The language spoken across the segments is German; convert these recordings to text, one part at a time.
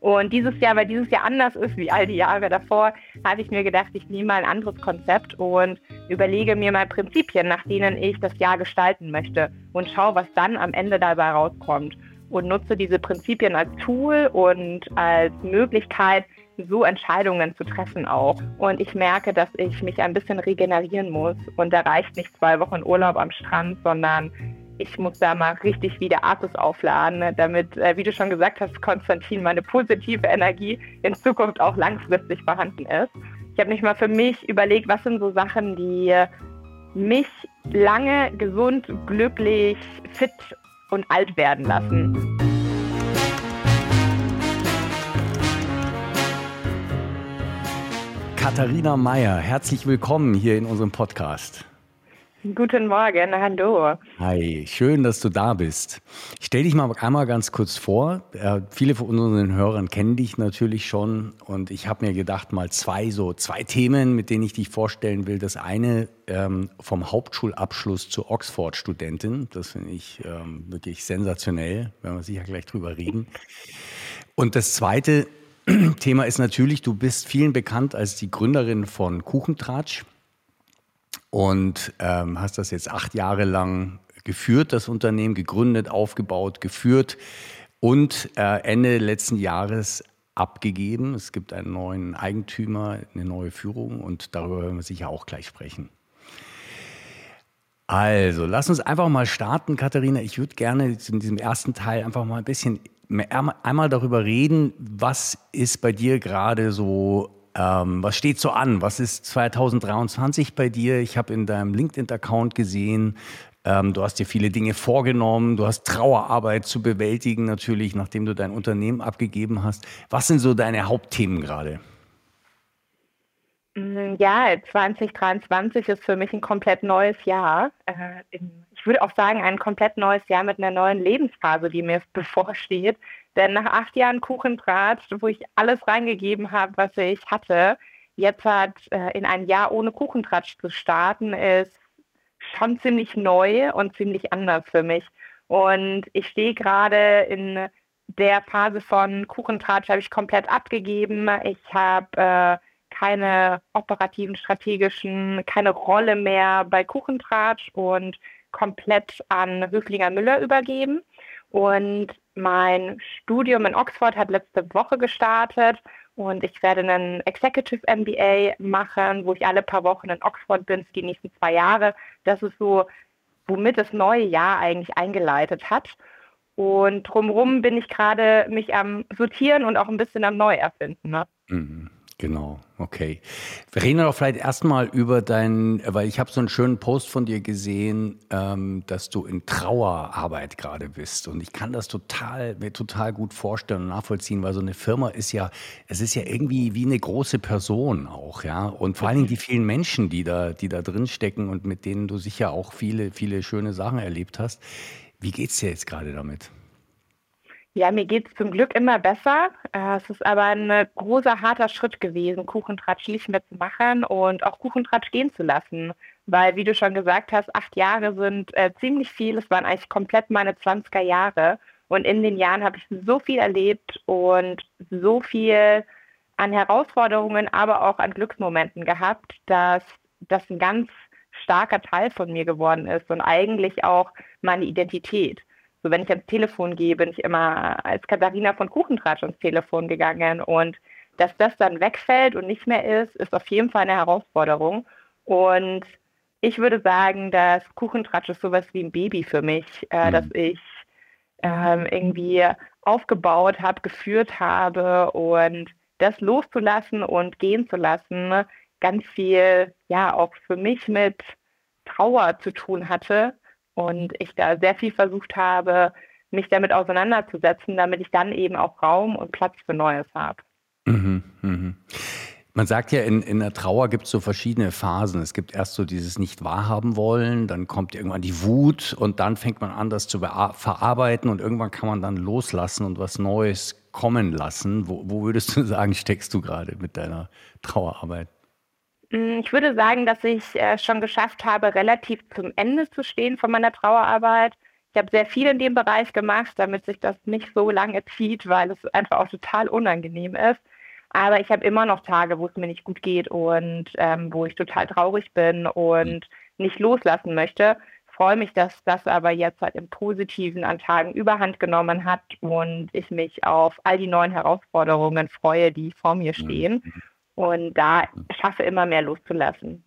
Und dieses Jahr, weil dieses Jahr anders ist wie all die Jahre davor, habe ich mir gedacht, ich nehme mal ein anderes Konzept und überlege mir mal Prinzipien, nach denen ich das Jahr gestalten möchte und schaue, was dann am Ende dabei rauskommt. Und nutze diese Prinzipien als Tool und als Möglichkeit, so Entscheidungen zu treffen auch. Und ich merke, dass ich mich ein bisschen regenerieren muss. Und da reicht nicht zwei Wochen Urlaub am Strand, sondern ich muss da mal richtig wieder Artus aufladen, damit, äh, wie du schon gesagt hast, Konstantin, meine positive Energie in Zukunft auch langfristig vorhanden ist. Ich habe mich mal für mich überlegt, was sind so Sachen, die mich lange gesund, glücklich, fit und alt werden lassen. Katharina Meyer, herzlich willkommen hier in unserem Podcast. Guten Morgen, hallo. Hi, schön, dass du da bist. Ich stell dich mal einmal ganz kurz vor. Äh, viele von unseren Hörern kennen dich natürlich schon und ich habe mir gedacht, mal zwei so zwei Themen, mit denen ich dich vorstellen will. Das eine ähm, vom Hauptschulabschluss zur Oxford-Studentin. Das finde ich ähm, wirklich sensationell, werden wir sicher gleich drüber reden. Und das zweite Thema ist natürlich, du bist vielen bekannt als die Gründerin von Kuchentratsch und ähm, hast das jetzt acht Jahre lang geführt, das Unternehmen gegründet, aufgebaut, geführt und äh, Ende letzten Jahres abgegeben. Es gibt einen neuen Eigentümer, eine neue Führung und darüber werden wir sicher auch gleich sprechen. Also, lass uns einfach mal starten, Katharina. Ich würde gerne in diesem ersten Teil einfach mal ein bisschen einmal darüber reden, was ist bei dir gerade so ähm, was steht so an? Was ist 2023 bei dir? Ich habe in deinem LinkedIn-Account gesehen, ähm, du hast dir viele Dinge vorgenommen, du hast Trauerarbeit zu bewältigen natürlich, nachdem du dein Unternehmen abgegeben hast. Was sind so deine Hauptthemen gerade? Mm, ja, 2023 ist für mich ein komplett neues Jahr. Äh, ich würde auch sagen, ein komplett neues Jahr mit einer neuen Lebensphase, die mir bevorsteht. Denn nach acht Jahren Kuchendraht, wo ich alles reingegeben habe, was ich hatte, jetzt hat äh, in ein Jahr ohne Kuchentratsch zu starten, ist schon ziemlich neu und ziemlich anders für mich. Und ich stehe gerade in der Phase von Kuchentratsch, habe ich komplett abgegeben. Ich habe äh, keine operativen, strategischen, keine Rolle mehr bei Kuchentratsch und komplett an Höflinger Müller übergeben. Und mein Studium in Oxford hat letzte Woche gestartet und ich werde einen Executive MBA machen, wo ich alle paar Wochen in Oxford bin für die nächsten zwei Jahre. Das ist so, womit das neue Jahr eigentlich eingeleitet hat. Und drumherum bin ich gerade mich am Sortieren und auch ein bisschen am Neuerfinden. Ne? Mhm. Genau, okay. Wir reden doch vielleicht erstmal über dein, weil ich habe so einen schönen Post von dir gesehen, ähm, dass du in Trauerarbeit gerade bist. Und ich kann das total, mir total gut vorstellen und nachvollziehen, weil so eine Firma ist ja, es ist ja irgendwie wie eine große Person auch, ja. Und vor allen Dingen die vielen Menschen, die da, die da drin stecken und mit denen du sicher auch viele, viele schöne Sachen erlebt hast. Wie geht's dir jetzt gerade damit? Ja, mir geht es zum Glück immer besser. Äh, es ist aber ein äh, großer, harter Schritt gewesen, Kuchentratsch nicht mehr zu machen und auch Kuchentratsch gehen zu lassen. Weil, wie du schon gesagt hast, acht Jahre sind äh, ziemlich viel. Es waren eigentlich komplett meine 20er Jahre. Und in den Jahren habe ich so viel erlebt und so viel an Herausforderungen, aber auch an Glücksmomenten gehabt, dass das ein ganz starker Teil von mir geworden ist und eigentlich auch meine Identität. So, wenn ich ans Telefon gehe, bin ich immer als Katharina von Kuchentratsch ans Telefon gegangen. Und dass das dann wegfällt und nicht mehr ist, ist auf jeden Fall eine Herausforderung. Und ich würde sagen, dass Kuchentratsch ist sowas wie ein Baby für mich, äh, mhm. dass ich ähm, irgendwie aufgebaut habe, geführt habe und das loszulassen und gehen zu lassen, ganz viel, ja, auch für mich mit Trauer zu tun hatte und ich da sehr viel versucht habe, mich damit auseinanderzusetzen, damit ich dann eben auch Raum und Platz für Neues habe. Mhm, mh. Man sagt ja, in, in der Trauer gibt es so verschiedene Phasen. Es gibt erst so dieses nicht wahrhaben wollen, dann kommt irgendwann die Wut und dann fängt man an, das zu verarbeiten und irgendwann kann man dann loslassen und was Neues kommen lassen. Wo, wo würdest du sagen, steckst du gerade mit deiner Trauerarbeit? Mm, ich würde sagen, dass ich äh, schon geschafft habe, relativ zum Ende zu stehen von meiner Trauerarbeit. Ich habe sehr viel in dem Bereich gemacht, damit sich das nicht so lange zieht, weil es einfach auch total unangenehm ist. Aber ich habe immer noch Tage, wo es mir nicht gut geht und ähm, wo ich total traurig bin und nicht loslassen möchte. Freue mich, dass das aber jetzt halt im Positiven an Tagen überhand genommen hat und ich mich auf all die neuen Herausforderungen freue, die vor mir stehen und da schaffe immer mehr loszulassen.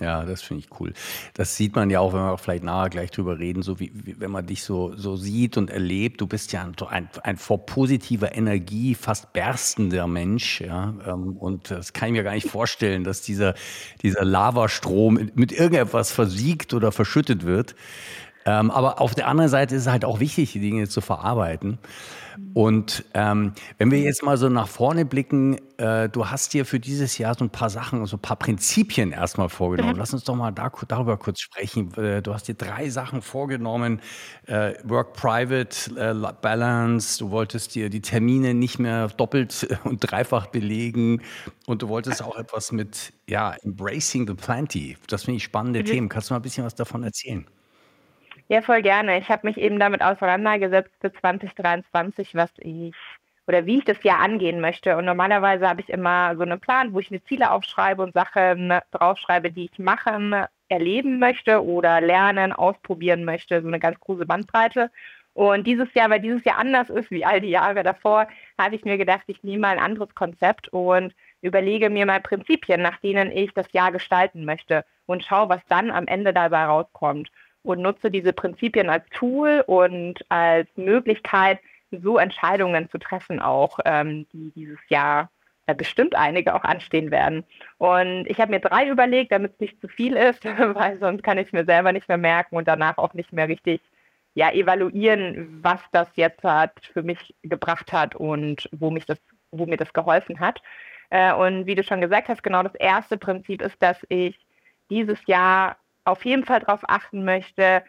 Ja, das finde ich cool. Das sieht man ja auch, wenn wir auch vielleicht nachher gleich drüber reden, so wie, wie wenn man dich so, so sieht und erlebt. Du bist ja ein, ein, ein vor positiver Energie fast berstender Mensch, ja. Ähm, und das kann ich mir gar nicht vorstellen, dass dieser, dieser Lavastrom mit irgendetwas versiegt oder verschüttet wird. Ähm, aber auf der anderen Seite ist es halt auch wichtig, die Dinge zu verarbeiten. Und ähm, wenn wir jetzt mal so nach vorne blicken, äh, du hast dir für dieses Jahr so ein paar Sachen, so ein paar Prinzipien erstmal vorgenommen. Mhm. Lass uns doch mal da, darüber kurz sprechen. Äh, du hast dir drei Sachen vorgenommen. Äh, Work-Private äh, Balance, du wolltest dir die Termine nicht mehr doppelt und dreifach belegen und du wolltest auch etwas mit, ja, Embracing the Plenty. Das finde ich spannende mhm. Themen. Kannst du mal ein bisschen was davon erzählen? Ja, voll gerne. Ich habe mich eben damit auseinandergesetzt für 2023, was ich oder wie ich das Jahr angehen möchte. Und normalerweise habe ich immer so einen Plan, wo ich mir Ziele aufschreibe und Sachen draufschreibe, die ich machen, erleben möchte oder lernen, ausprobieren möchte. So eine ganz große Bandbreite. Und dieses Jahr, weil dieses Jahr anders ist wie all die Jahre davor, habe ich mir gedacht, ich nehme mal ein anderes Konzept und überlege mir mal Prinzipien, nach denen ich das Jahr gestalten möchte und schaue, was dann am Ende dabei rauskommt und nutze diese Prinzipien als Tool und als Möglichkeit, so Entscheidungen zu treffen, auch ähm, die dieses Jahr äh, bestimmt einige auch anstehen werden. Und ich habe mir drei überlegt, damit es nicht zu viel ist, weil sonst kann ich es mir selber nicht mehr merken und danach auch nicht mehr richtig ja, evaluieren, was das jetzt hat, für mich gebracht hat und wo, mich das, wo mir das geholfen hat. Äh, und wie du schon gesagt hast, genau das erste Prinzip ist, dass ich dieses Jahr auf jeden Fall darauf achten möchte,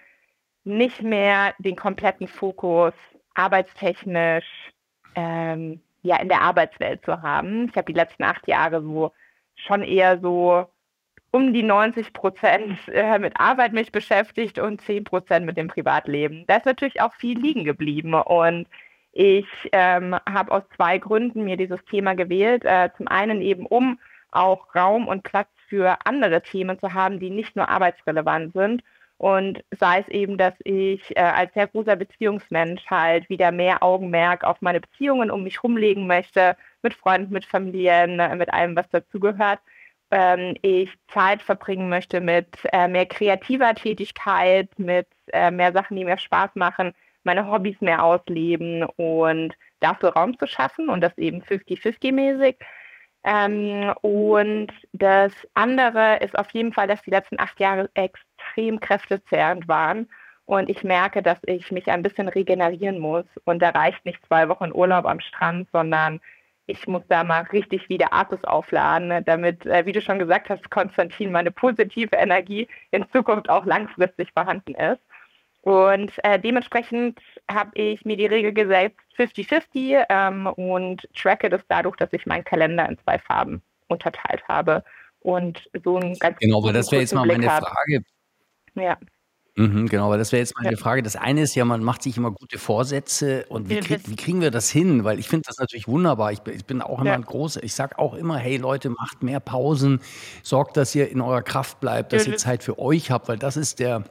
nicht mehr den kompletten Fokus arbeitstechnisch ähm, ja, in der Arbeitswelt zu haben. Ich habe die letzten acht Jahre so schon eher so um die 90 Prozent äh, mit Arbeit mich beschäftigt und 10 Prozent mit dem Privatleben. Da ist natürlich auch viel liegen geblieben und ich ähm, habe aus zwei Gründen mir dieses Thema gewählt. Äh, zum einen eben, um auch Raum und Platz für andere Themen zu haben, die nicht nur arbeitsrelevant sind. Und sei es eben, dass ich äh, als sehr großer Beziehungsmensch halt wieder mehr Augenmerk auf meine Beziehungen um mich rumlegen möchte, mit Freunden, mit Familien, äh, mit allem, was dazugehört. Ähm, ich Zeit verbringen möchte mit äh, mehr kreativer Tätigkeit, mit äh, mehr Sachen, die mir Spaß machen, meine Hobbys mehr ausleben und dafür Raum zu schaffen und das eben 50-50-mäßig. Ähm, und das andere ist auf jeden Fall, dass die letzten acht Jahre extrem kräftezehrend waren. Und ich merke, dass ich mich ein bisschen regenerieren muss. Und da reicht nicht zwei Wochen Urlaub am Strand, sondern ich muss da mal richtig wieder Akkus aufladen, damit, äh, wie du schon gesagt hast, Konstantin, meine positive Energie in Zukunft auch langfristig vorhanden ist. Und äh, dementsprechend habe ich mir die Regel gesetzt, 50-50 ähm, und tracke das dadurch, dass ich meinen Kalender in zwei Farben unterteilt habe und so ein ganz Genau, weil das wäre jetzt mal meine hab. Frage. Ja. Mhm, genau, weil das wäre jetzt meine ja. Frage. Das eine ist ja, man macht sich immer gute Vorsätze und wie, krieg, wie kriegen wir das hin? Weil ich finde das natürlich wunderbar. Ich, ich bin auch immer ja. ein großer, ich sage auch immer, hey Leute, macht mehr Pausen, sorgt, dass ihr in eurer Kraft bleibt, dass ihr Zeit für euch habt, weil das ist der,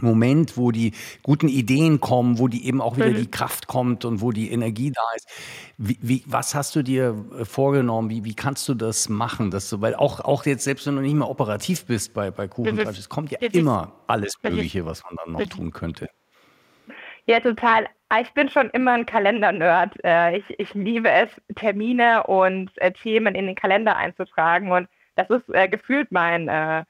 Moment, wo die guten Ideen kommen, wo die eben auch wieder mhm. die Kraft kommt und wo die Energie da ist. Wie, wie, was hast du dir äh, vorgenommen? Wie, wie kannst du das machen? Dass du, weil auch, auch jetzt, selbst wenn du nicht mehr operativ bist bei, bei Kuchentratsch, es kommt ja immer alles Mögliche, was man dann noch tun könnte. Ja, total. Ah, ich bin schon immer ein Kalender-Nerd. Äh, ich, ich liebe es, Termine und äh, Themen in den Kalender einzutragen. Und das ist gefühlt mein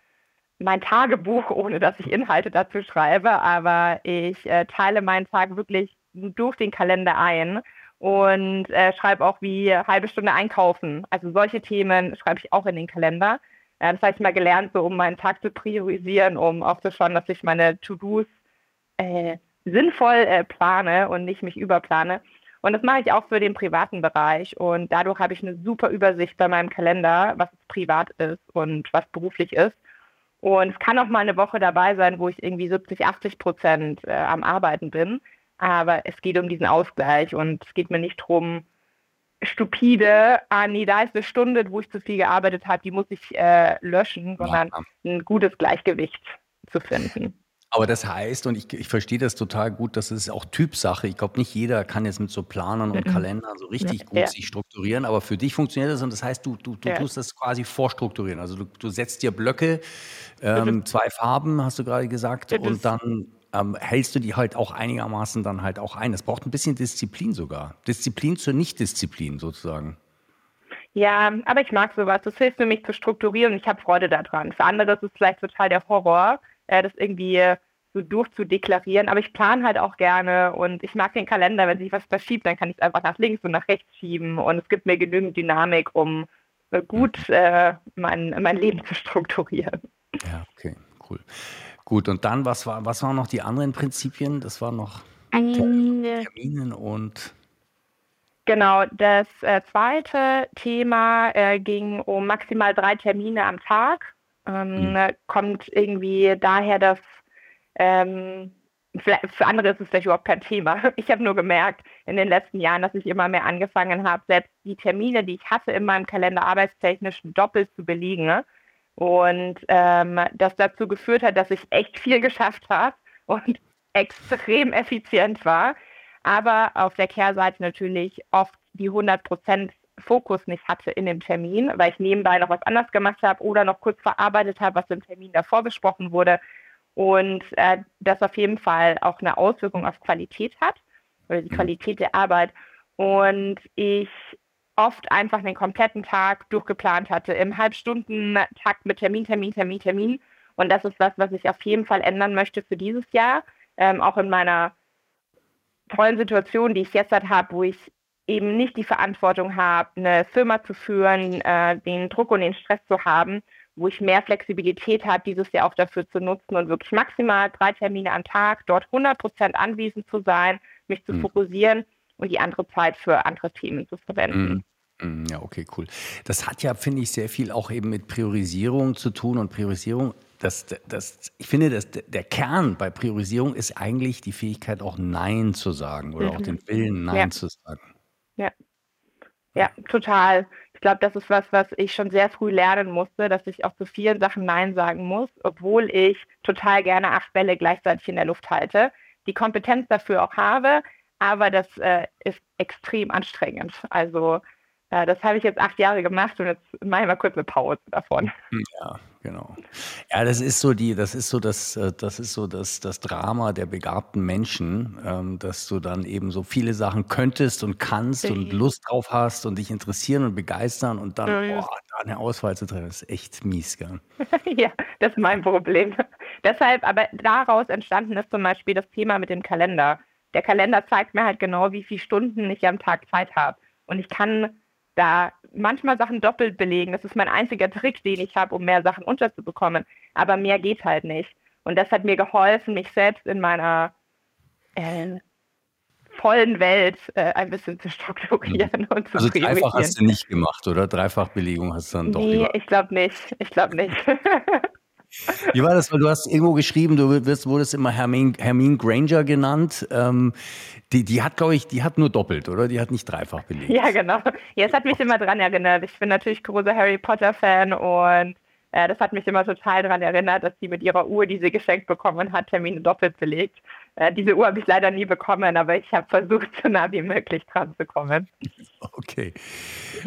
mein Tagebuch, ohne dass ich Inhalte dazu schreibe, aber ich äh, teile meinen Tag wirklich durch den Kalender ein und äh, schreibe auch wie halbe Stunde einkaufen. Also solche Themen schreibe ich auch in den Kalender. Äh, das habe ich mal gelernt, so um meinen Tag zu priorisieren, um aufzuschauen, dass ich meine To-Dos äh, sinnvoll äh, plane und nicht mich überplane. Und das mache ich auch für den privaten Bereich. Und dadurch habe ich eine super Übersicht bei meinem Kalender, was privat ist und was beruflich ist. Und es kann auch mal eine Woche dabei sein, wo ich irgendwie 70, 80 Prozent äh, am Arbeiten bin. Aber es geht um diesen Ausgleich und es geht mir nicht darum, stupide, ah nee, da ist eine Stunde, wo ich zu viel gearbeitet habe, die muss ich äh, löschen, sondern ein gutes Gleichgewicht zu finden. Aber das heißt, und ich, ich verstehe das total gut, das ist auch Typsache. Ich glaube, nicht jeder kann jetzt mit so Planern und mhm. Kalendern so richtig gut ja. sich strukturieren, aber für dich funktioniert das und das heißt, du, du, du ja. tust das quasi vorstrukturieren. Also du, du setzt dir Blöcke, ähm, zwei Farben, hast du gerade gesagt, und dann ähm, hältst du die halt auch einigermaßen dann halt auch ein. Das braucht ein bisschen Disziplin sogar. Disziplin zur Nichtdisziplin sozusagen. Ja, aber ich mag sowas. Das hilft mir, mich zu strukturieren ich habe Freude daran. Für andere ist es vielleicht total der Horror, äh, das irgendwie so durchzudeklarieren. Aber ich plane halt auch gerne und ich mag den Kalender. Wenn sich was verschiebt, dann kann ich es einfach nach links und nach rechts schieben und es gibt mir genügend Dynamik, um äh, gut äh, mein, mein Leben zu strukturieren. Ja, okay, cool. Gut, und dann, was, war, was waren noch die anderen Prinzipien? Das waren noch Terminen und. Genau, das äh, zweite Thema äh, ging um maximal drei Termine am Tag. Ähm, mhm. Kommt irgendwie daher, dass ähm, für andere ist es vielleicht überhaupt kein Thema. Ich habe nur gemerkt in den letzten Jahren, dass ich immer mehr angefangen habe, selbst die Termine, die ich hatte in meinem Kalender arbeitstechnisch doppelt zu belegen. Ne? Und ähm, das dazu geführt hat, dass ich echt viel geschafft habe und extrem effizient war, aber auf der Kehrseite natürlich oft die 100% Fokus nicht hatte in dem Termin, weil ich nebenbei noch was anderes gemacht habe oder noch kurz verarbeitet habe, was im Termin davor besprochen wurde. Und äh, das auf jeden Fall auch eine Auswirkung auf Qualität hat oder die Qualität der Arbeit. Und ich oft einfach den kompletten Tag durchgeplant hatte, im Halbstunden-Takt mit Termin, Termin, Termin, Termin. Und das ist was, was ich auf jeden Fall ändern möchte für dieses Jahr. Ähm, auch in meiner tollen Situation, die ich jetzt halt habe, wo ich eben nicht die Verantwortung habe, eine Firma zu führen, äh, den Druck und den Stress zu haben, wo ich mehr Flexibilität habe, dieses Jahr auch dafür zu nutzen und wirklich maximal drei Termine am Tag, dort 100 Prozent anwesend zu sein, mich zu mhm. fokussieren und die andere Zeit für andere Themen zu verwenden. Mm, ja, okay, cool. Das hat ja, finde ich, sehr viel auch eben mit Priorisierung zu tun und Priorisierung. Das, das, ich finde, dass der Kern bei Priorisierung ist eigentlich die Fähigkeit, auch Nein zu sagen oder mhm. auch den Willen, Nein ja. zu sagen. Ja. Ja, total. Glaube, das ist was, was ich schon sehr früh lernen musste, dass ich auch zu vielen Sachen Nein sagen muss, obwohl ich total gerne acht Bälle gleichzeitig in der Luft halte, die Kompetenz dafür auch habe, aber das äh, ist extrem anstrengend. Also äh, das habe ich jetzt acht Jahre gemacht und jetzt mache ich mal kurz eine Pause davon. Ja, genau. Ja, das ist so die, das ist so das, äh, das ist so das, das Drama der begabten Menschen, ähm, dass du dann eben so viele Sachen könntest und kannst und Lust drauf hast und dich interessieren und begeistern und dann oh, da eine Auswahl zu treffen, ist echt mies, gell? ja, das ist mein Problem. Deshalb, aber daraus entstanden ist zum Beispiel das Thema mit dem Kalender der Kalender zeigt mir halt genau, wie viele Stunden ich am Tag Zeit habe. Und ich kann da manchmal Sachen doppelt belegen. Das ist mein einziger Trick, den ich habe, um mehr Sachen unterzubekommen. Aber mehr geht halt nicht. Und das hat mir geholfen, mich selbst in meiner äh, vollen Welt äh, ein bisschen zu strukturieren und zu Also dreifach hast du nicht gemacht, oder? Dreifachbelegung hast du dann doch Nee, ich glaube nicht. Ich glaube nicht. Wie war das? Weil du hast irgendwo geschrieben, du wirst, wurdest immer Hermine, Hermine Granger genannt. Ähm, die, die hat, glaube ich, die hat nur doppelt, oder? Die hat nicht dreifach belegt. Ja, genau. Ja, es hat mich immer dran erinnert. Ich bin natürlich großer Harry Potter-Fan und äh, das hat mich immer total daran erinnert, dass sie mit ihrer Uhr, die sie geschenkt bekommen hat, Termine doppelt belegt. Äh, diese Uhr habe ich leider nie bekommen, aber ich habe versucht, so nah wie möglich dran zu kommen. Okay,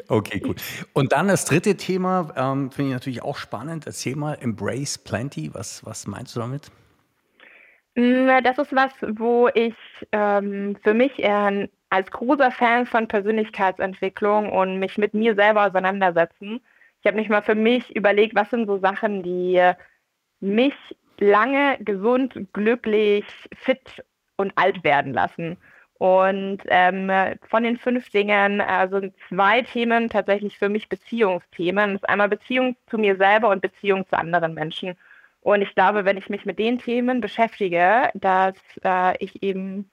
okay, gut. Und dann das dritte Thema, ähm, finde ich natürlich auch spannend. Erzähl mal, Embrace Plenty, was, was meinst du damit? Das ist was, wo ich ähm, für mich eher als großer Fan von Persönlichkeitsentwicklung und mich mit mir selber auseinandersetzen. Ich habe mich mal für mich überlegt, was sind so Sachen, die mich lange gesund, glücklich, fit und alt werden lassen. Und ähm, von den fünf Dingen äh, sind zwei Themen tatsächlich für mich Beziehungsthemen. Das ist einmal Beziehung zu mir selber und Beziehung zu anderen Menschen. Und ich glaube, wenn ich mich mit den Themen beschäftige, dass äh, ich eben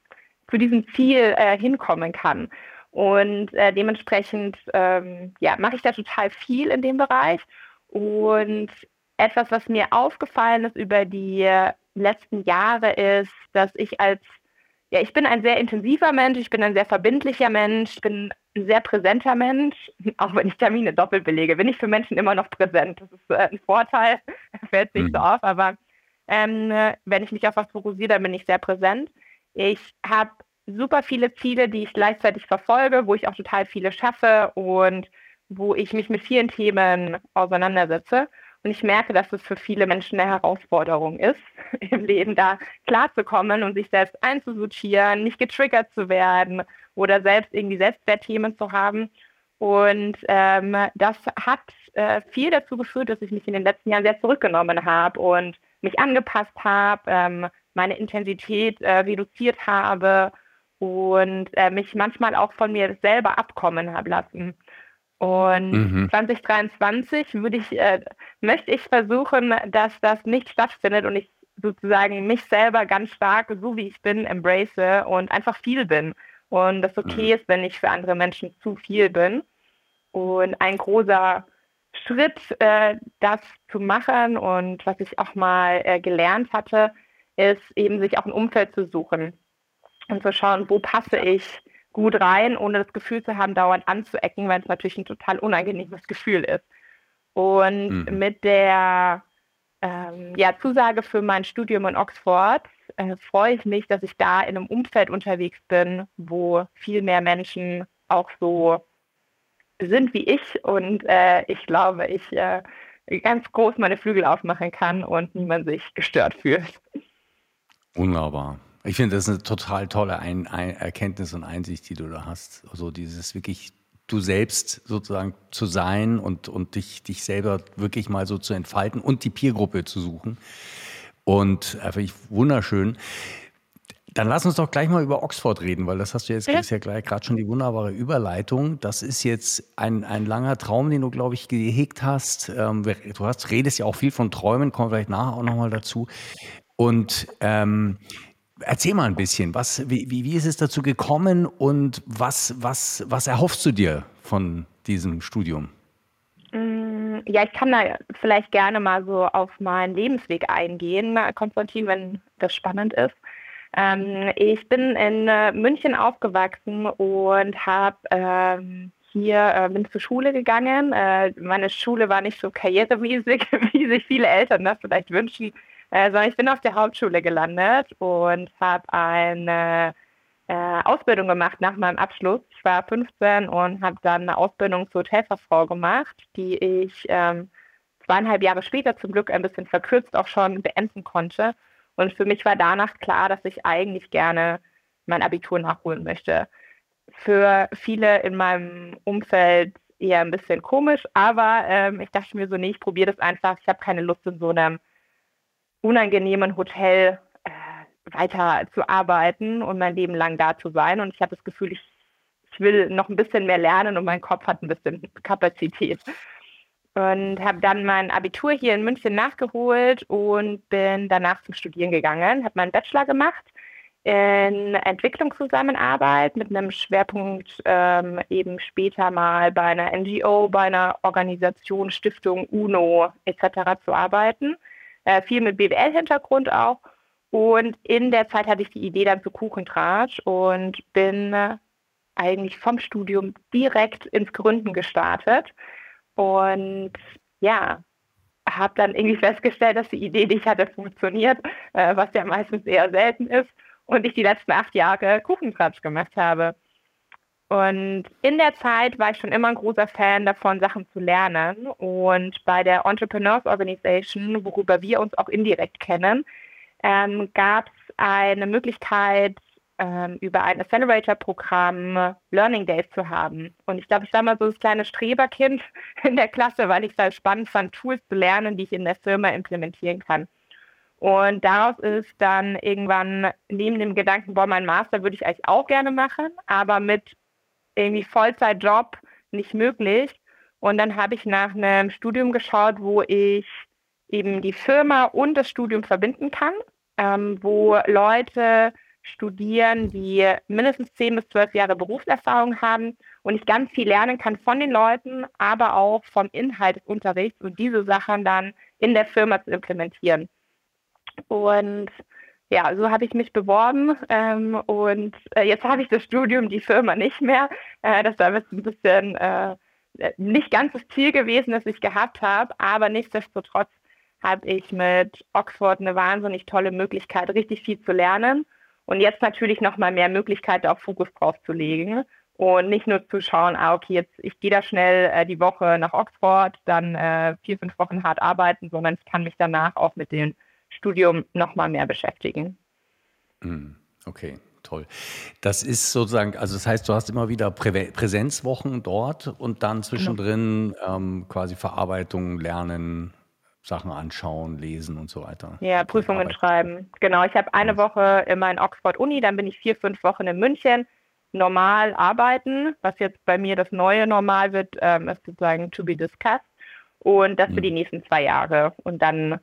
zu diesem Ziel äh, hinkommen kann. Und äh, dementsprechend ähm, ja, mache ich da total viel in dem Bereich. Und etwas, was mir aufgefallen ist über die letzten Jahre, ist, dass ich als, ja, ich bin ein sehr intensiver Mensch, ich bin ein sehr verbindlicher Mensch, ich bin ein sehr präsenter Mensch, auch wenn ich Termine doppelt belege, bin ich für Menschen immer noch präsent. Das ist äh, ein Vorteil, fällt nicht mhm. so auf, aber ähm, wenn ich mich auf was fokussiere, dann bin ich sehr präsent. Ich habe super viele Ziele, die ich gleichzeitig verfolge, wo ich auch total viele schaffe und wo ich mich mit vielen Themen auseinandersetze. Und ich merke, dass es für viele Menschen eine Herausforderung ist, im Leben da klarzukommen und sich selbst einzusortieren, nicht getriggert zu werden oder selbst irgendwie Selbstwertthemen zu haben. Und ähm, das hat äh, viel dazu geführt, dass ich mich in den letzten Jahren sehr zurückgenommen habe und mich angepasst habe, ähm, meine Intensität äh, reduziert habe und äh, mich manchmal auch von mir selber abkommen habe lassen. Und mhm. 2023 würde ich, äh, möchte ich versuchen, dass das nicht stattfindet und ich sozusagen mich selber ganz stark, so wie ich bin, embrace und einfach viel bin. Und das okay mhm. ist, wenn ich für andere Menschen zu viel bin. Und ein großer Schritt, äh, das zu machen und was ich auch mal äh, gelernt hatte, ist eben sich auch ein Umfeld zu suchen und zu schauen, wo passe ich gut rein, ohne das Gefühl zu haben, dauernd anzuecken, weil es natürlich ein total unangenehmes Gefühl ist. Und mhm. mit der ähm, ja, Zusage für mein Studium in Oxford äh, freue ich mich, dass ich da in einem Umfeld unterwegs bin, wo viel mehr Menschen auch so sind wie ich und äh, ich glaube, ich äh, ganz groß meine Flügel aufmachen kann und niemand sich gestört fühlt. Wunderbar. Ich finde, das ist eine total tolle Ein Ein Erkenntnis und Einsicht, die du da hast. Also dieses wirklich du selbst sozusagen zu sein und, und dich, dich selber wirklich mal so zu entfalten und die Peergruppe zu suchen. Und einfach äh, wunderschön. Dann lass uns doch gleich mal über Oxford reden, weil das hast du jetzt ja. ist ja gleich gerade schon die wunderbare Überleitung. Das ist jetzt ein, ein langer Traum, den du, glaube ich, gehegt hast. Ähm, du hast, redest ja auch viel von Träumen, kommen wir vielleicht nachher auch nochmal dazu. Und ähm, Erzähl mal ein bisschen, was, wie, wie ist es dazu gekommen und was, was, was erhoffst du dir von diesem Studium? Mm, ja, ich kann da vielleicht gerne mal so auf meinen Lebensweg eingehen, Konstantin, wenn das spannend ist. Ähm, ich bin in äh, München aufgewachsen und habe ähm, hier äh, bin zur Schule gegangen. Äh, meine Schule war nicht so karrieremäßig, wie sich viele Eltern das vielleicht wünschen. Also ich bin auf der Hauptschule gelandet und habe eine äh, Ausbildung gemacht nach meinem Abschluss. Ich war 15 und habe dann eine Ausbildung zur Hotelfachfrau gemacht, die ich ähm, zweieinhalb Jahre später zum Glück ein bisschen verkürzt auch schon beenden konnte. Und für mich war danach klar, dass ich eigentlich gerne mein Abitur nachholen möchte. Für viele in meinem Umfeld eher ein bisschen komisch, aber ähm, ich dachte mir so, nee, ich probiere das einfach. Ich habe keine Lust in so einem unangenehmen Hotel äh, weiter zu arbeiten und mein Leben lang da zu sein. Und ich habe das Gefühl, ich, ich will noch ein bisschen mehr lernen und mein Kopf hat ein bisschen Kapazität. Und habe dann mein Abitur hier in München nachgeholt und bin danach zum Studieren gegangen, habe meinen Bachelor gemacht in Entwicklungszusammenarbeit mit einem Schwerpunkt ähm, eben später mal bei einer NGO, bei einer Organisation, Stiftung, UNO etc. zu arbeiten äh, viel mit BWL-Hintergrund auch. Und in der Zeit hatte ich die Idee dann zu Kuchentratsch und bin äh, eigentlich vom Studium direkt ins Gründen gestartet. Und ja, habe dann irgendwie festgestellt, dass die Idee, die ich hatte, funktioniert, äh, was ja meistens eher selten ist. Und ich die letzten acht Jahre Kuchentratsch gemacht habe. Und in der Zeit war ich schon immer ein großer Fan davon, Sachen zu lernen. Und bei der Entrepreneurs Organization, worüber wir uns auch indirekt kennen, ähm, gab es eine Möglichkeit, ähm, über ein Accelerator-Programm Learning Days zu haben. Und ich glaube, ich war mal so das kleine Streberkind in der Klasse, weil ich es halt spannend fand, Tools zu lernen, die ich in der Firma implementieren kann. Und daraus ist dann irgendwann neben dem Gedanken, boah, mein Master würde ich eigentlich auch gerne machen, aber mit irgendwie Vollzeitjob nicht möglich. Und dann habe ich nach einem Studium geschaut, wo ich eben die Firma und das Studium verbinden kann, ähm, wo Leute studieren, die mindestens zehn bis zwölf Jahre Berufserfahrung haben und ich ganz viel lernen kann von den Leuten, aber auch vom Inhalt des Unterrichts und diese Sachen dann in der Firma zu implementieren. Und ja, so habe ich mich beworben ähm, und äh, jetzt habe ich das Studium, die Firma nicht mehr. Äh, das war ein bisschen äh, nicht ganz das Ziel gewesen, das ich gehabt habe, aber nichtsdestotrotz habe ich mit Oxford eine wahnsinnig tolle Möglichkeit, richtig viel zu lernen und jetzt natürlich noch mal mehr Möglichkeiten auch Fokus drauf zu legen und nicht nur zu schauen, ah, okay, jetzt ich gehe da schnell äh, die Woche nach Oxford, dann äh, vier, fünf Wochen hart arbeiten, sondern ich kann mich danach auch mit dem Studium noch mal mehr beschäftigen. Hm, okay, toll. Das ist sozusagen, also das heißt, du hast immer wieder Prä Präsenzwochen dort und dann genau. zwischendrin ähm, quasi Verarbeitung, Lernen, Sachen anschauen, lesen und so weiter. Ja, Prüfungen schreiben. Genau, ich habe eine Woche immer in Oxford Uni, dann bin ich vier, fünf Wochen in München normal arbeiten. Was jetzt bei mir das neue Normal wird, ähm, ist sozusagen to be discussed. Und das für die hm. nächsten zwei Jahre. Und dann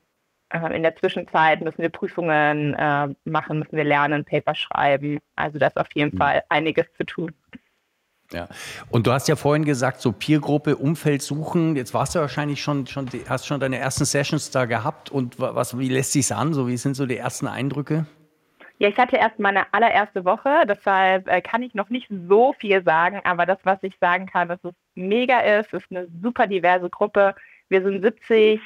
in der Zwischenzeit müssen wir Prüfungen äh, machen, müssen wir lernen, Paper schreiben. Also da ist auf jeden mhm. Fall einiges zu tun. Ja, und du hast ja vorhin gesagt, so Peergruppe, Umfeld suchen. Jetzt warst du wahrscheinlich schon, schon hast schon deine ersten Sessions da gehabt. Und was, wie lässt sich an? So, wie sind so die ersten Eindrücke? Ja, ich hatte erst meine allererste Woche, deshalb äh, kann ich noch nicht so viel sagen, aber das, was ich sagen kann, dass es mega ist, ist eine super diverse Gruppe. Wir sind 70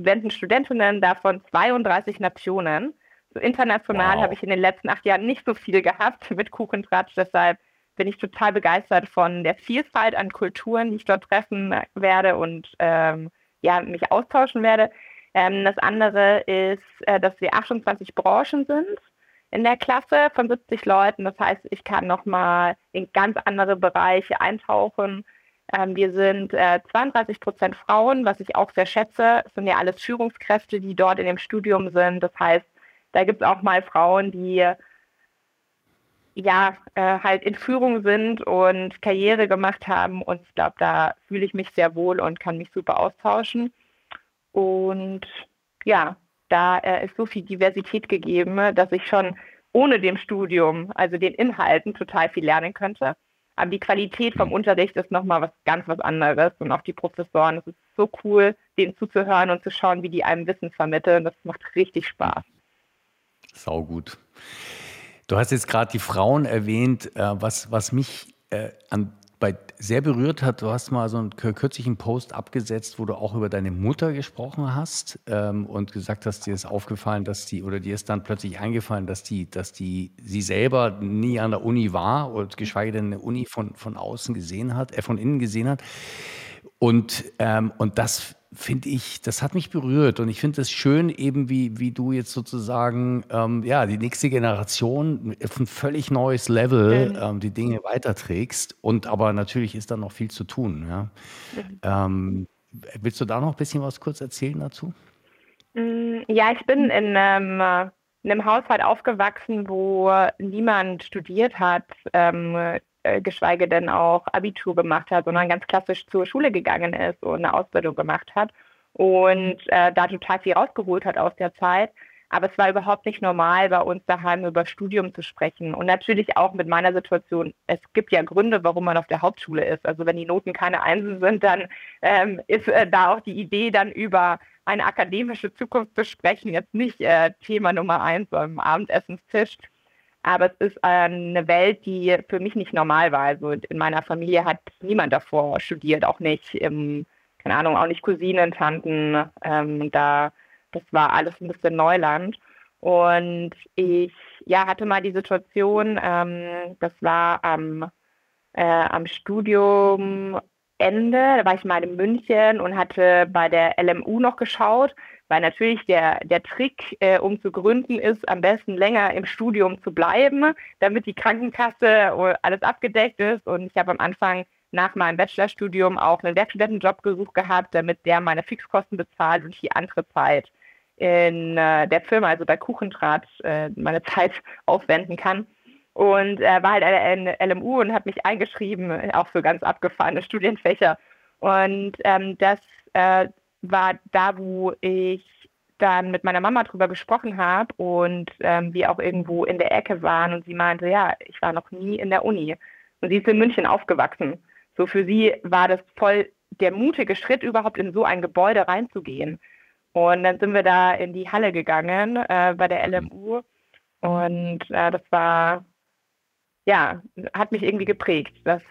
Studenten, Studentinnen, davon 32 Nationen. So international wow. habe ich in den letzten acht Jahren nicht so viel gehabt mit Kuchentratsch. Deshalb bin ich total begeistert von der Vielfalt an Kulturen, die ich dort treffen werde und ähm, ja, mich austauschen werde. Ähm, das andere ist, äh, dass wir 28 Branchen sind in der Klasse von 70 Leuten. Das heißt, ich kann nochmal in ganz andere Bereiche eintauchen ähm, wir sind äh, 32 Prozent Frauen, was ich auch sehr schätze. Es sind ja alles Führungskräfte, die dort in dem Studium sind. Das heißt, da gibt es auch mal Frauen, die ja äh, halt in Führung sind und Karriere gemacht haben. Und ich glaube, da fühle ich mich sehr wohl und kann mich super austauschen. Und ja, da äh, ist so viel Diversität gegeben, dass ich schon ohne dem Studium, also den Inhalten, total viel lernen könnte. Aber die Qualität vom Unterricht ist nochmal was ganz was anderes. Und auch die Professoren, es ist so cool, denen zuzuhören und zu schauen, wie die einem Wissen vermitteln. Das macht richtig Spaß. Sau gut. Du hast jetzt gerade die Frauen erwähnt. Äh, was, was mich äh, an bei, sehr berührt hat, du hast mal so einen kürzlichen Post abgesetzt, wo du auch über deine Mutter gesprochen hast ähm, und gesagt hast, dir ist aufgefallen, dass die, oder dir ist dann plötzlich eingefallen, dass die, dass die, sie selber nie an der Uni war oder geschweige denn eine Uni von, von außen gesehen hat, äh, von innen gesehen hat. Und, ähm, und das finde ich, das hat mich berührt und ich finde es schön, eben wie, wie du jetzt sozusagen, ähm, ja, die nächste Generation auf ein völlig neues Level mhm. ähm, die Dinge weiterträgst und aber natürlich ist da noch viel zu tun. Ja. Mhm. Ähm, willst du da noch ein bisschen was kurz erzählen dazu? Mm, ja, ich bin in einem, in einem Haushalt aufgewachsen, wo niemand studiert hat. Äh, geschweige denn auch Abitur gemacht hat, sondern ganz klassisch zur Schule gegangen ist und eine Ausbildung gemacht hat und äh, da total viel rausgeholt hat aus der Zeit. Aber es war überhaupt nicht normal, bei uns daheim über Studium zu sprechen. Und natürlich auch mit meiner Situation. Es gibt ja Gründe, warum man auf der Hauptschule ist. Also wenn die Noten keine Einsen sind, dann ähm, ist äh, da auch die Idee, dann über eine akademische Zukunft zu sprechen, jetzt nicht äh, Thema Nummer eins beim Abendessenstisch. Aber es ist eine Welt, die für mich nicht normal war. Also in meiner Familie hat niemand davor studiert, auch nicht, im, keine Ahnung, auch nicht Cousinen, Tanten. Ähm, da, das war alles ein bisschen Neuland. Und ich ja, hatte mal die Situation, ähm, das war am, äh, am Studiumende, da war ich mal in München und hatte bei der LMU noch geschaut weil natürlich der, der Trick, äh, um zu gründen, ist, am besten länger im Studium zu bleiben, damit die Krankenkasse äh, alles abgedeckt ist. Und ich habe am Anfang nach meinem Bachelorstudium auch einen Werkstudentenjob gesucht gehabt, damit der meine Fixkosten bezahlt und die andere Zeit in äh, der Firma, also bei Kuchendraht, äh, meine Zeit aufwenden kann. Und äh, war halt eine LMU und habe mich eingeschrieben, auch für ganz abgefahrene Studienfächer. Und ähm, das äh, war da, wo ich dann mit meiner Mama drüber gesprochen habe und ähm, wir auch irgendwo in der Ecke waren und sie meinte, ja, ich war noch nie in der Uni. Und sie ist in München aufgewachsen. So für sie war das voll der mutige Schritt, überhaupt in so ein Gebäude reinzugehen. Und dann sind wir da in die Halle gegangen äh, bei der LMU. Und äh, das war, ja, hat mich irgendwie geprägt, dass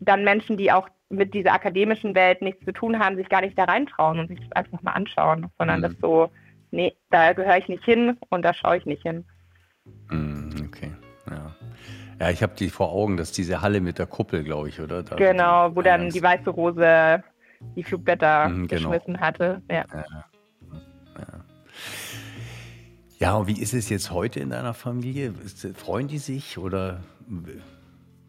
dann Menschen, die auch mit dieser akademischen Welt nichts zu tun haben, sich gar nicht da reintrauen und sich das einfach mal anschauen, sondern mhm. das so, nee, da gehöre ich nicht hin und da schaue ich nicht hin. Mhm, okay, ja. Ja, ich habe die vor Augen, dass diese Halle mit der Kuppel, glaube ich, oder? Da genau, wo dann die weiße Rose die Flugblätter mhm, genau. geschmissen hatte. Ja. Ja, ja. ja, und wie ist es jetzt heute in deiner Familie? Freuen die sich oder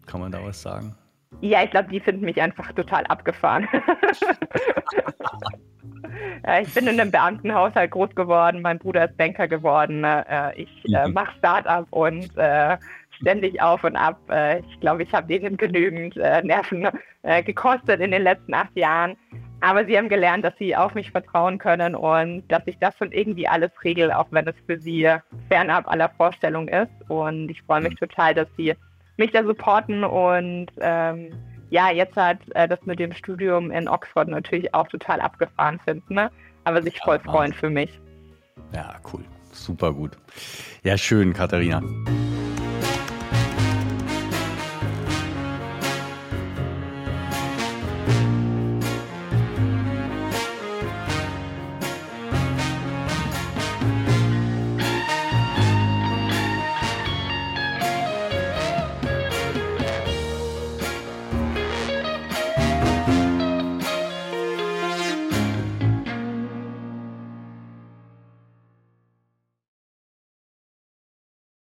kann man da was sagen? Ja, ich glaube, die finden mich einfach total abgefahren. ich bin in einem Beamtenhaushalt groß geworden, mein Bruder ist Banker geworden, äh, ich äh, mhm. mache Start-up und äh, ständig auf und ab. Ich glaube, ich habe denen genügend Nerven gekostet in den letzten acht Jahren. Aber sie haben gelernt, dass sie auf mich vertrauen können und dass ich das schon irgendwie alles regel, auch wenn es für sie fernab aller Vorstellung ist. Und ich freue mich mhm. total, dass sie mich da supporten und ähm, ja, jetzt hat äh, das mit dem Studium in Oxford natürlich auch total abgefahren finden, ne? aber sich voll freuen für mich. Ja, cool. Super gut. Ja, schön, Katharina.